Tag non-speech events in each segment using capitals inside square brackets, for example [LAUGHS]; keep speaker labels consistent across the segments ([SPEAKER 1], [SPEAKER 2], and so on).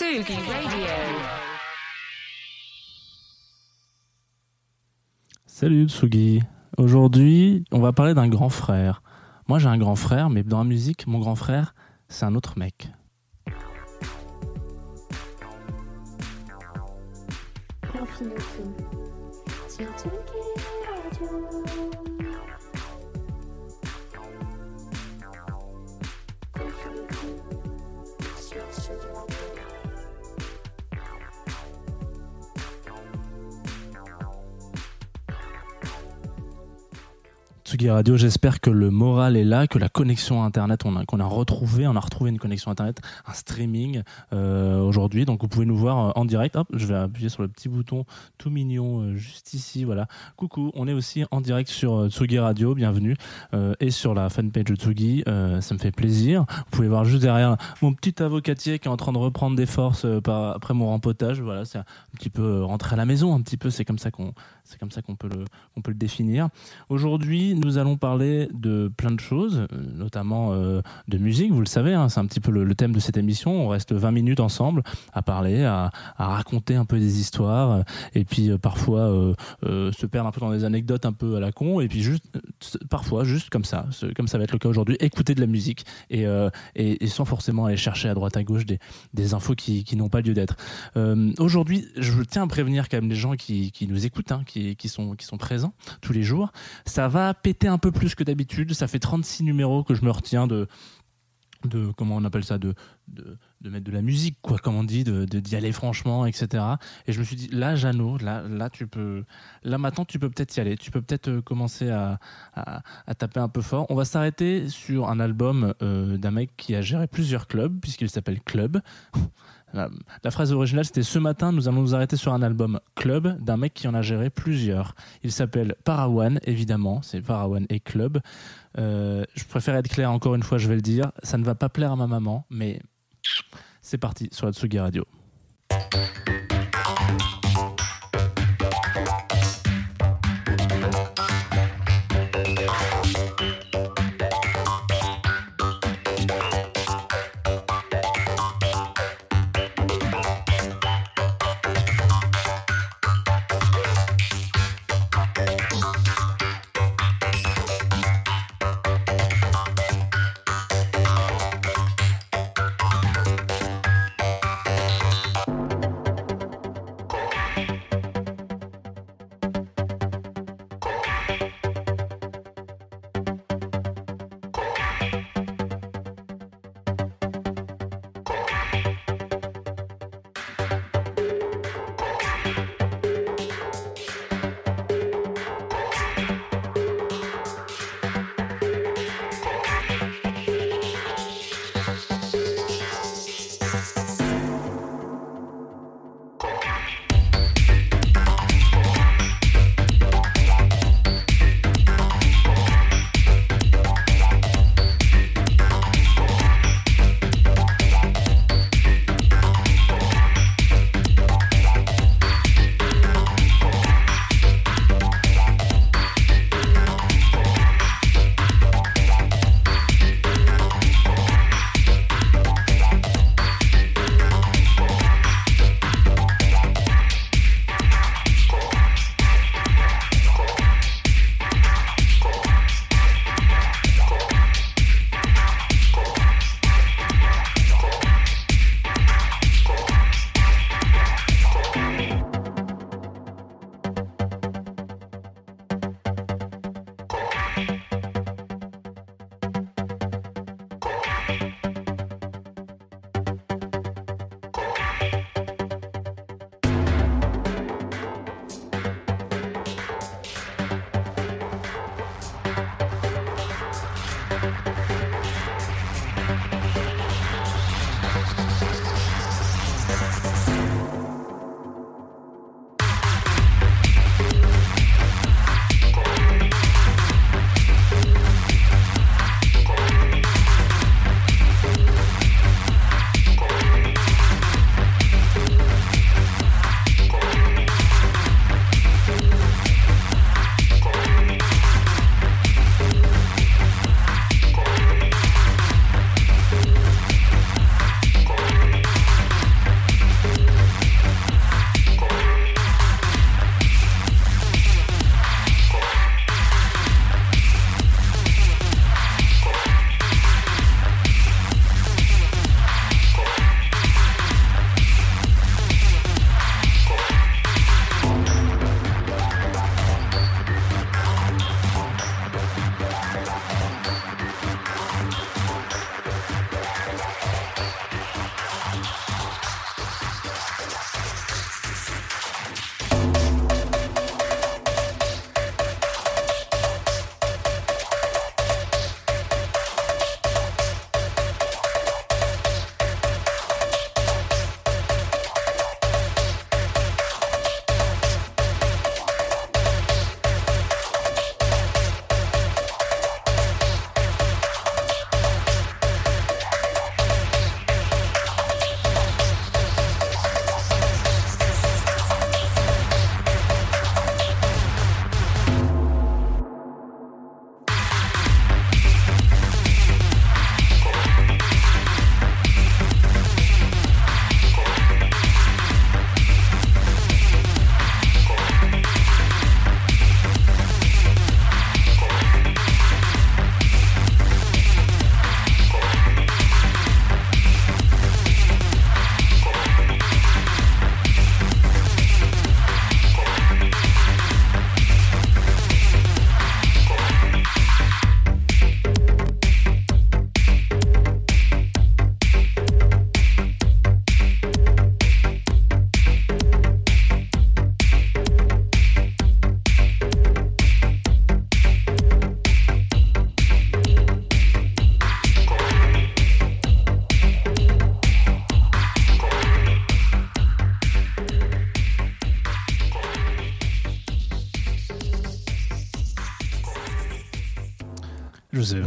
[SPEAKER 1] Radio.
[SPEAKER 2] Salut Tsugi. Aujourd'hui, on va parler d'un grand frère. Moi, j'ai un grand frère, mais dans la musique, mon grand frère, c'est un autre mec.
[SPEAKER 3] Tsugi Radio,
[SPEAKER 2] j'espère que le moral est là, que la connexion Internet, on a, qu'on a retrouvé, on a retrouvé une connexion Internet, un streaming euh, aujourd'hui. Donc vous pouvez nous voir euh, en direct. Je vais appuyer sur le petit bouton tout mignon euh, juste ici. Voilà. Coucou, on est aussi en direct sur Tsugi Radio, bienvenue, et sur la fanpage de Tsugi. ça me fait plaisir. Vous pouvez voir juste derrière mon petit avocatier qui est en train de reprendre des forces après mon rempotage. Voilà, c'est un petit peu rentrer à la maison, un petit peu. C'est comme ça qu'on, c'est comme ça qu'on peut le, qu'on peut le définir. Aujourd'hui, nous allons parler de plein de choses, euh, notamment euh, de musique. Vous le savez, hein, c'est un petit peu le, thème de cette émission. On reste 20 minutes ensemble à parler, à, raconter un peu des histoires, euh, et puis parfois se perdre un peu dans des anecdotes un peu à la con, et puis juste parfois juste comme ça, comme ça va être le cas aujourd'hui, écouter de la musique et, sans forcément aller chercher à droite à gauche des, infos qui, n'ont pas lieu d'être. Aujourd'hui, je tiens à prévenir quand même les gens qui, nous écoutent, hein, qui, sont, qui sont présents tous les jours. Ça va péter un peu plus que d'habitude. Ça fait 36 numéros que je me retiens de, de comment on appelle ça, de, de, de mettre de la musique, quoi, comme on dit, de d'y aller franchement, etc. Et je me suis dit, là, Jeannot, là, là, tu peux, là, maintenant, tu peux peut-être y aller. Tu peux peut-être euh, commencer à, à, à taper un peu fort. On va s'arrêter sur un album euh, d'un mec qui a géré plusieurs clubs, puisqu'il s'appelle Club. La, phrase originale, c'était ce matin, nous allons nous arrêter sur un album Club d'un mec qui en a géré plusieurs. Il s'appelle Parawan, évidemment, c'est Parawan et Club. Euh, je préfère être clair, encore une fois, je vais le dire. Ça ne va pas plaire à ma maman, mais c'est parti sur la Tsugi Radio.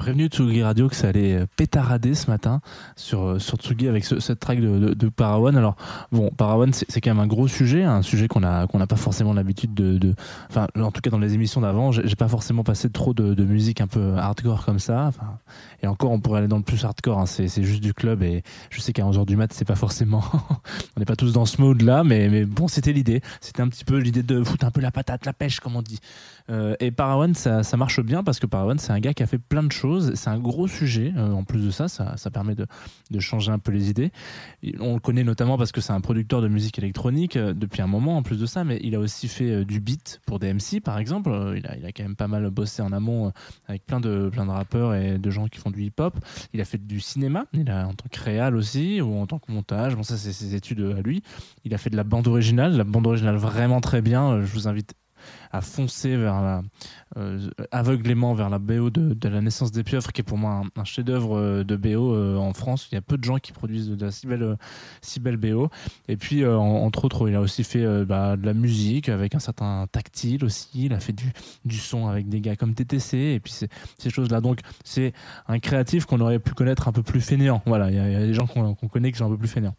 [SPEAKER 2] Prévenu Tsugi Radio que ça allait euh, pétarader ce matin sur, euh, sur Tsugi avec ce- cette track de, de, de Parawan. Alors, bon, Parawan, c'est quand même un gros sujet, un sujet qu'on a qu'on n'a pas forcément l'habitude de. Enfin, en tout cas, dans les émissions d'avant, j'ai pas forcément passé trop de, musique un peu hardcore comme ça. Et encore, on pourrait aller dans le plus hardcore, hein, c'est juste du club. Et je sais qu'à 11h du mat, c'est pas forcément. [LAUGHS] on n'est pas tous dans ce mode là, mais, mais bon, c'était l'idée. C'était un petit peu l'idée de foutre un peu la patate, la pêche, comme on dit. Euh, et Parawan, ça, ça marche bien parce que Parawan, c'est un gars qui a fait plein de choses. C'est un gros sujet. Euh, en plus de ça, ça, ça permet de, de changer un peu les idées. On le connaît notamment parce que c'est un producteur de musique électronique euh, depuis un moment, en plus de ça, mais il a aussi fait du beat pour des MC, par exemple. Il, a, il a quand même pas mal bossé en amont avec plein de, plein de rappeurs et de gens qui font du hip-hop. Il a fait du cinéma, il a en tant que réal aussi, ou en tant que montage. Bon, ça, c'est ses études à lui. Il a fait de la bande originale, la bande originale vraiment très bien. Je vous invite à foncer vers la, euh, aveuglément vers la BO de, La naissance des pieuvres, qui est pour moi un, chef-d'œuvre euh, de BO euh, en France. Il y a peu de gens qui produisent de la si belle, BO. Et puis, en- entre autres, il a aussi fait bah, de la musique avec un certain tactile aussi. Il a fait du, son avec des gars comme TTC et puis ces, choses-là. Donc, c'est un créatif qu'on aurait pu connaître un peu plus fainéant. Voilà, il y, a- des gens qu'on qu'on connaît qui sont un peu plus fainéants.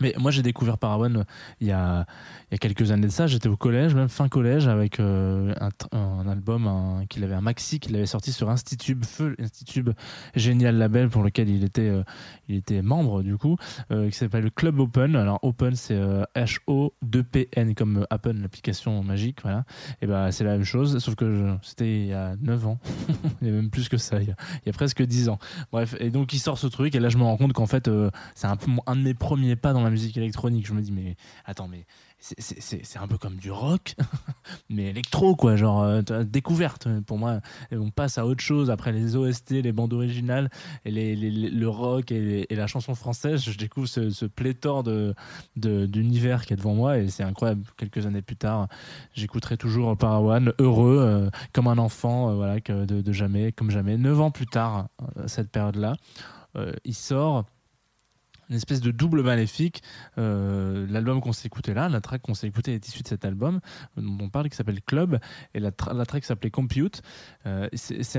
[SPEAKER 2] Mais moi, j'ai découvert Parawan euh, il y a, il y a quelques années de ça. J'étais au collège, même fin collège, avec euh, un, album qu'il avait, un maxi qu'il avait sorti sur Institube, Feu Institube, génial label pour lequel il était, euh, il était membre du coup, euh, qui s'appelle Club Open. Alors Open, c'est euh, H-O-2-P-N comme Apple, l'application magique, voilà. Et ben c'est la même chose, sauf que c'était il y a 9 ans. [LAUGHS] il y a même plus que ça, il y a, il y a presque 10 ans. Bref, et donc il sort ce truc, et là je me rends compte qu'en fait, c'est un un de mes premiers pas dans la musique électronique. Je me dis, mais attends, mais c'est- un peu comme du rock, [LAUGHS] mais électro, quoi, genre euh, découverte. Pour moi, on passe à autre chose après les OST, les bandes originales, et les, les- le rock et, la chanson française. Je découvre ce, pléthore de de- d'univers qui est devant moi, et c'est incroyable. Quelques années plus tard, j'écouterai toujours Parawan, heureux, euh, comme un enfant, euh, voilà, de, de jamais, comme jamais. Neuf ans plus tard, cette période-là, il sort une espèce de double maléfique. Euh, L'album qu'on s'est écouté là, la track qu'on s'est écouté est issue de cet album euh, dont on parle qui s'appelle Club et la, tra- la track s'appelait Compute. Cet,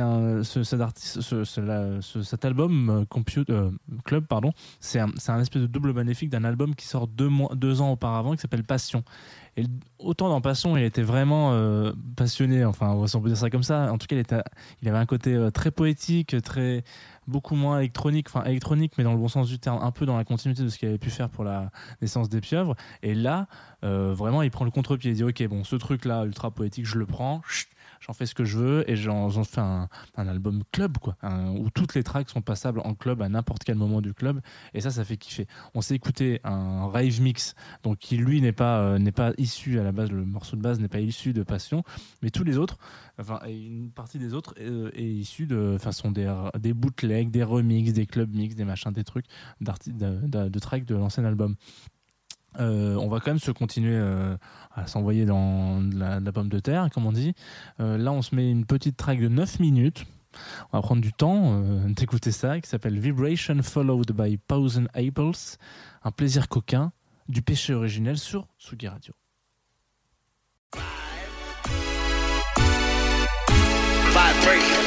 [SPEAKER 2] album euh, Compute Club pardon, c'est un, un espèce de double maléfique d'un album qui sort deux mois deux ans auparavant qui s'appelle Passion. Autant dans Passion, il était vraiment passionné, enfin, on peut dire ça comme ça. En tout cas, il, avait un côté très poétique, très beaucoup moins électronique, enfin électronique, mais dans le bon sens du terme, un peu dans la continuité de ce qu'il avait pu faire pour la naissance des pieuvres. Et là, euh, vraiment, il prend le contre-pied. Il dit Ok, bon, ce truc-là, ultra poétique, je le prends, j'en fais ce que je veux, et j'en fais un, un album club, quoi, où toutes les tracks sont passables en club à n'importe quel moment du club. Et ça, ça fait kiffer. On s'est écouté un rave mix, donc qui lui n'est pas, euh, n'est pas issu à la base, le morceau de base n'est pas issu de Passion, mais tous les autres, enfin, une partie des autres euh, est issue de façon des, des bootlegs, des remixes, des club mix, des machins, des trucs de, de, de tracks de l'ancien album. Euh, on va quand même se continuer euh, à s'envoyer dans de la, pomme de terre, comme on dit. Euh, là, on se met une petite track de 9 minutes. On va prendre du temps d'écouter ça, qui s'appelle Vibration Followed by Thousand Apples. Un plaisir coquin du péché originel sur Sugi Radio.
[SPEAKER 4] Vibration. Vibe.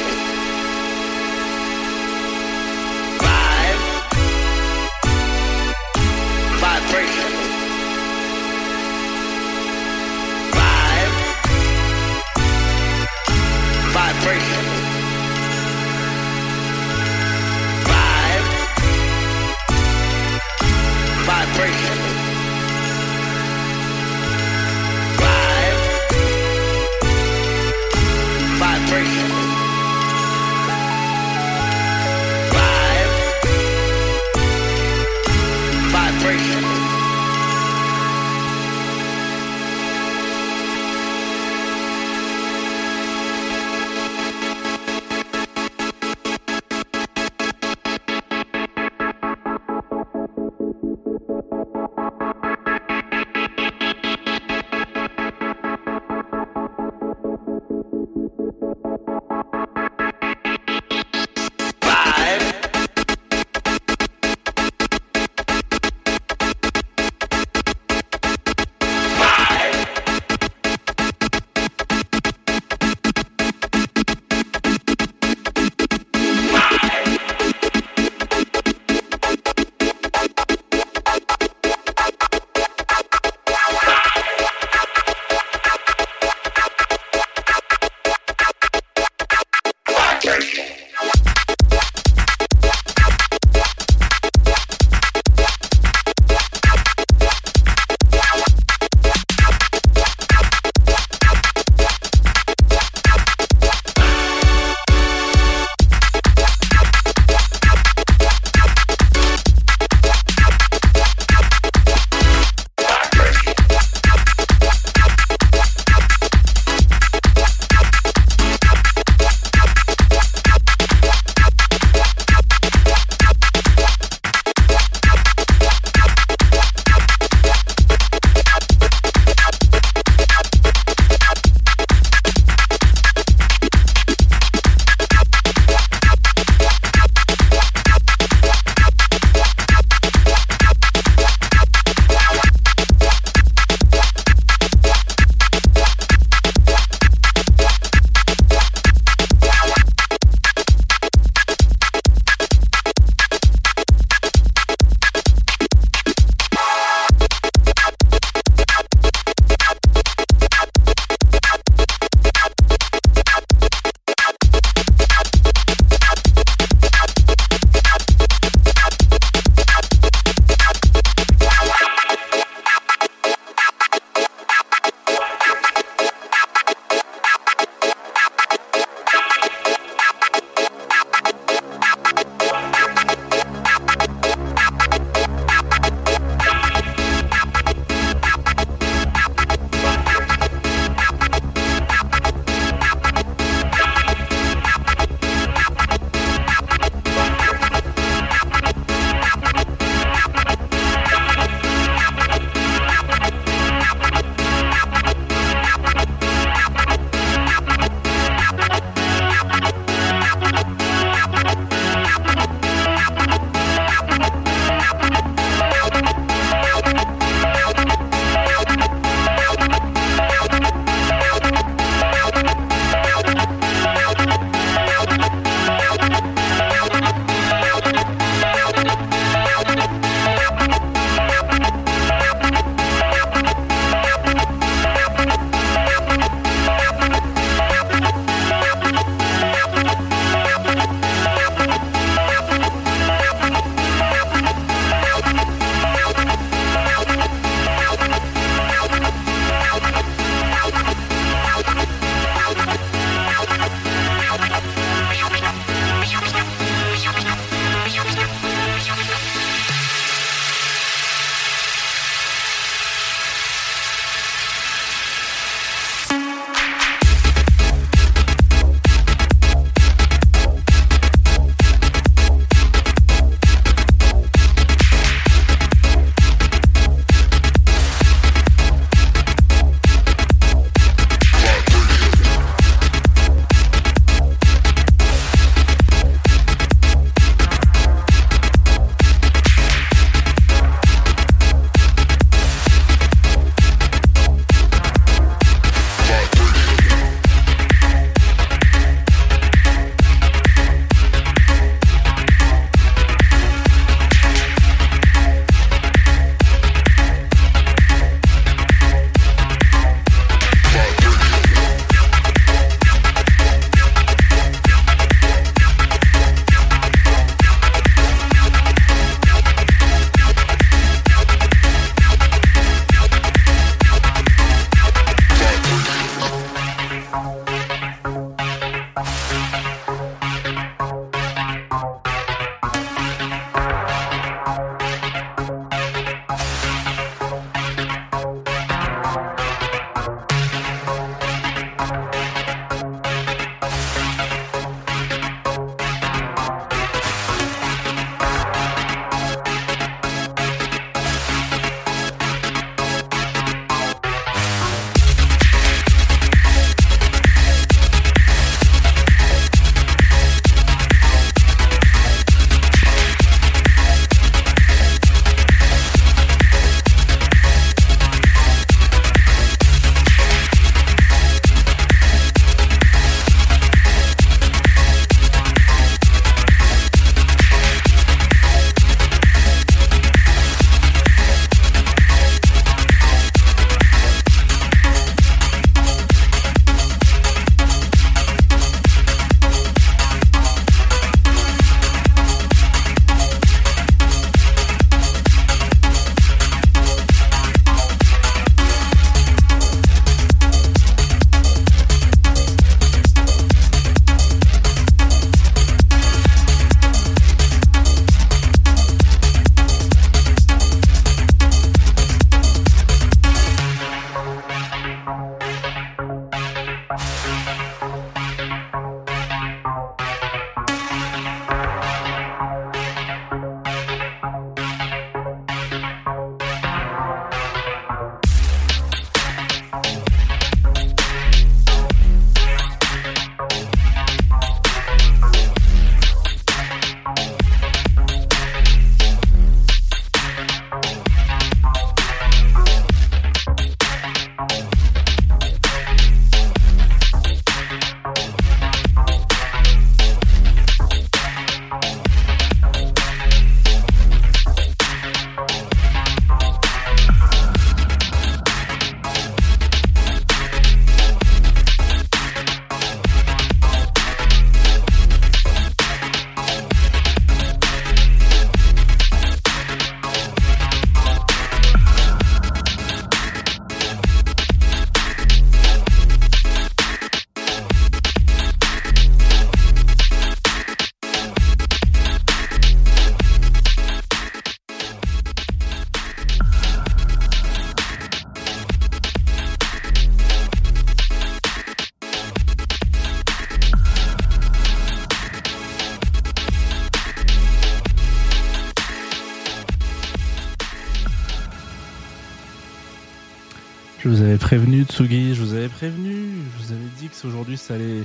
[SPEAKER 2] Je vous avais prévenu, Tsugi, je vous avais prévenu. Je vous avais dit que aujourd'hui, ça allait,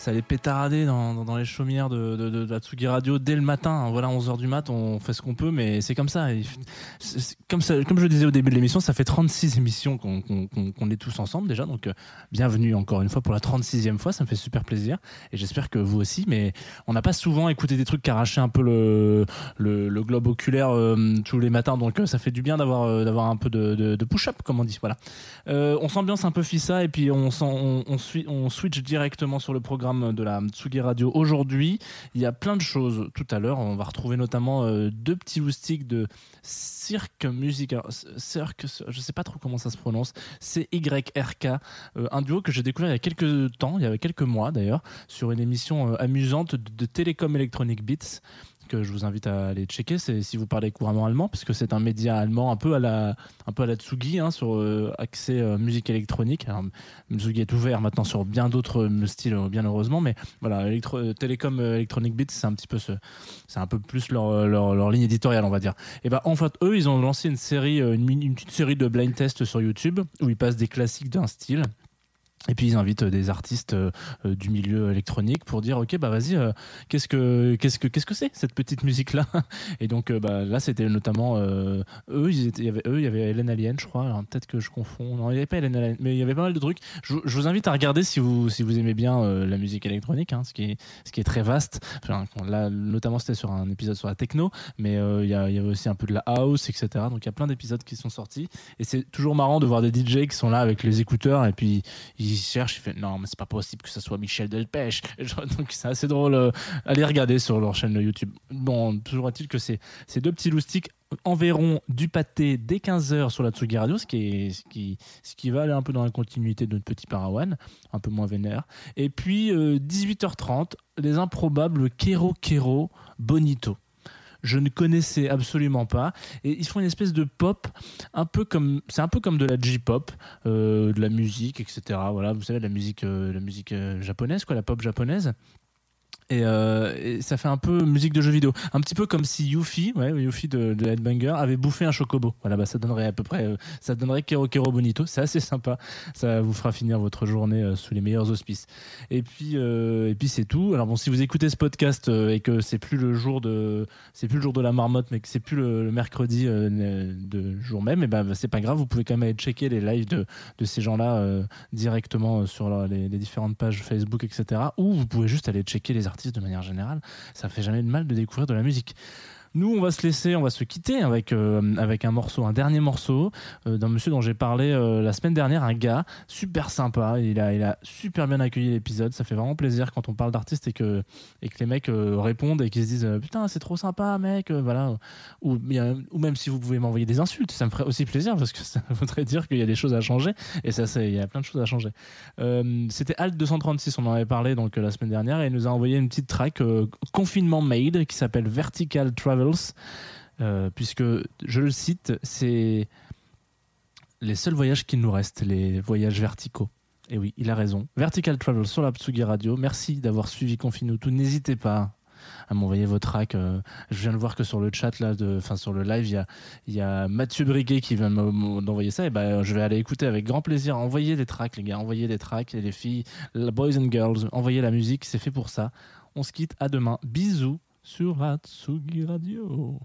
[SPEAKER 2] ça allait pétarader dans, les chaumières de, de, la Tsugi Radio dès le matin. Voilà, 11h du mat, on fait ce qu'on peut, mais c'est comme ça. Comme, je le disais au début de l'émission, ça fait 36 émissions qu'on est tous ensemble déjà. Donc, euh, bienvenue encore une fois pour la 36e fois. Ça me fait super plaisir. Et j'espère que vous aussi. Mais on n'a pas souvent écouté des trucs qui arrachaient un peu le, globe oculaire euh, tous les matins. Donc, euh, ça fait du bien d'avoir euh, un peu de, push-up, comme on dit. Voilà. On s'ambiance un peu fissa et puis on switch directement sur le programme de la Tsugi Radio. Aujourd'hui, il y a plein de choses. Tout à l'heure, on va retrouver notamment euh, deux petits loustiques de Cirque Music. Cirque, je sais pas trop comment ça se prononce. C-Y-R-K. euh, un duo que j'ai découvert il y a quelques temps, il y a quelques mois d'ailleurs, sur une émission euh, amusante de, de Télécom Electronic Beats que je vous invite à aller checker c'est si vous parlez couramment allemand parce que c'est un média allemand un peu à la un peu à la Tsugi hein, sur euh, accès euh, musique électronique. Alors Tsugi est ouvert maintenant sur bien d'autres euh, styles euh, bien heureusement mais voilà électro- euh, Télécom Electronic Beats c'est un petit peu ce c'est un peu plus leur, leur, ligne éditoriale on va dire. Et ben en fait eux ils ont lancé une série une, une petite série de blind tests sur YouTube où ils passent des classiques d'un style et puis ils invitent euh, des artistes euh, euh, du milieu électronique pour dire ok bah vas-y qu'est-ce que qu'est-ce que qu'est-ce que c'est cette petite musique là [LAUGHS] et donc bah, là c'était notamment eux ils étaient il y avait eux il y avait Hélène Alien je crois. Peut-être que je confonds. Non il n'y avait pas Hélène Alien mais il y avait pas mal de trucs. Je, vous invite à regarder si vous si vous aimez bien la musique électronique hein, ce qui est ce qui est très vaste. Là notamment c'était sur un épisode sur la techno mais il y, y avait aussi un peu de la house etc donc il y a plein d'épisodes qui sont sortis. Et c'est toujours marrant de voir des DJ qui sont là avec les écouteurs et puis ils cherchent, ils font non, mais c'est pas possible que ça soit Michel Delpech. [LAUGHS] Donc c'est assez drôle. euh, allez regarder sur leur chaîne YouTube. Bon, toujours est-il que ces, ces deux petits loustiques enverront du pâté dès 15h sur la Tsugi Radio, ce qui, va aller un peu dans la continuité de notre petit Parawan, un peu moins vénère. Et puis euh, 18h30, les improbables Kero Kero Bonito. Je ne connaissais absolument pas. Et ils font une espèce de pop, un peu comme, c'est un peu comme de la J-pop, euh, de la musique, etc. Voilà, vous savez, la musique, euh, la musique euh, japonaise, quoi, la pop japonaise. Et, euh, et ça fait un peu musique de jeu vidéo. Un petit peu comme si Yuffie, ouais, Yuffie de, de Headbanger, avait bouffé un chocobo. Voilà, bah, ça donnerait à peu près, euh, ça donnerait Kero Kero Bonito. C'est assez sympa. Ça vous fera finir votre journée euh, sous les meilleurs auspices. Et puis, et puis c'est tout. Alors bon, si vous écoutez ce podcast et que c'est plus le jour de, c'est plus le jour de la marmotte, mais que c'est plus le, mercredi de jour même, et ben c'est pas grave. Vous pouvez quand même aller checker les lives de, de ces gens-là directement sur les, les différentes pages Facebook, etc. Ou vous pouvez juste aller checker les de manière générale. Ça fait jamais de mal de découvrir de la musique. Nous, on va se laisser, on va se quitter avec, euh, avec un morceau, un dernier morceau euh, d'un monsieur dont j'ai parlé euh, la semaine dernière, un gars super sympa. Il a, il a super bien accueilli l'épisode. Ça fait vraiment plaisir quand on parle d'artistes et que, et que les mecs répondent et qu'ils se disent Putain, c'est trop sympa, mec. voilà. Ou, ou même si vous pouvez m'envoyer des insultes, ça me ferait aussi plaisir parce que [LAUGHS] ça voudrait dire qu'il y a des choses à changer. Et ça, il y a plein de choses à changer. C'était Alt 236, on en avait parlé donc la semaine dernière, et il nous a envoyé une petite track confinement made qui s'appelle Vertical Euh, puisque je le cite, c'est les seuls voyages qu'il nous reste, les voyages verticaux. Et oui, il a raison. Vertical Travel sur la Tsugi Radio. Merci d'avoir suivi Confine tout. N'hésitez pas à m'envoyer vos tracks. euh, je viens de voir que sur le chat, là, de, enfin sur le live, il y a, Mathieu Briquet qui vient d'envoyer ça. Et ben, je vais aller écouter avec grand plaisir. Envoyez des tracks, les gars. Envoyez des tracks. Les filles, boys and girls, envoyez la musique. C'est fait pour ça. On se quitte. À demain. Bisous sur la Tsugi Radio.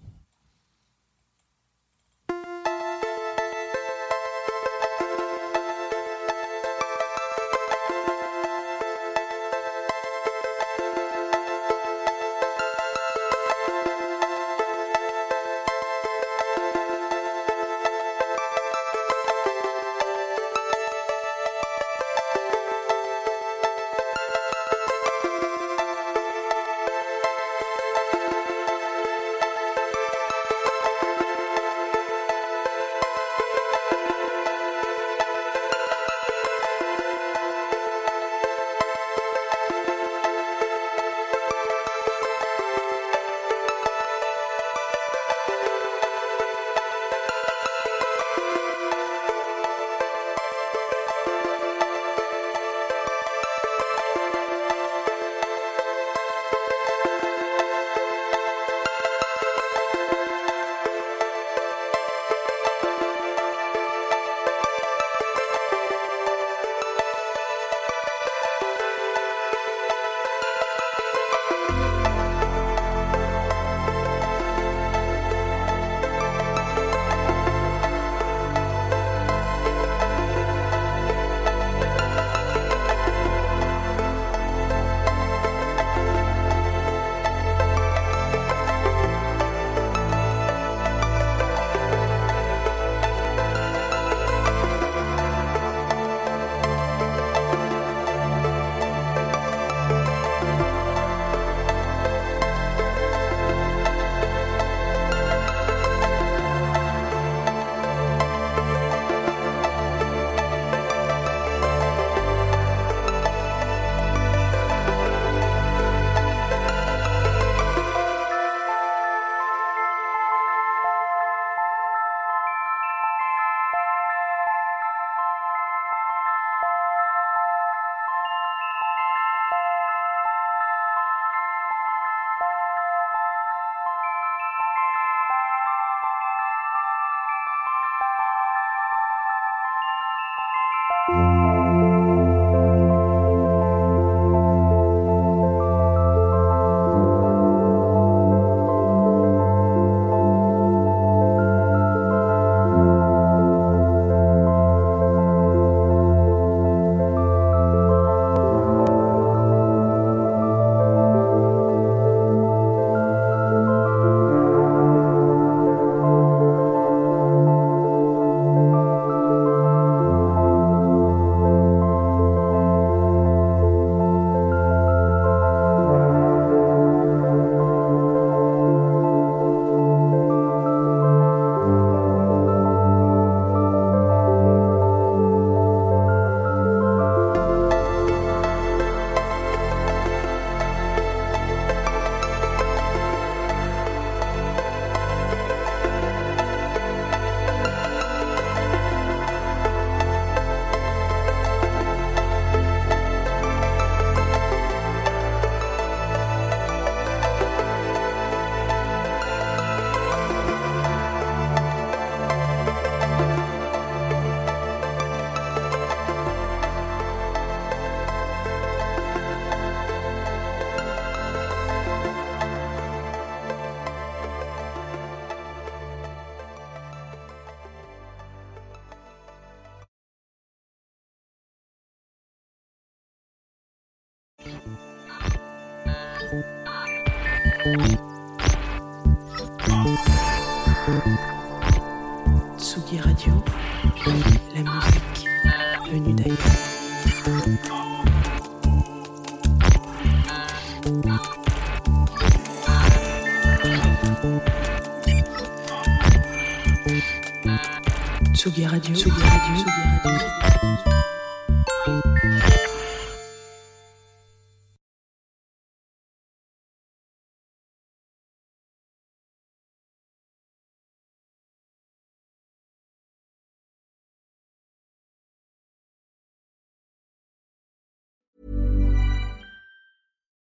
[SPEAKER 5] Tsugi Radio, Tsugi Radio, Tsugi Radio.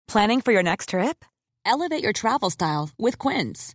[SPEAKER 6] Planning for your next trip? Elevate your travel style with Quince.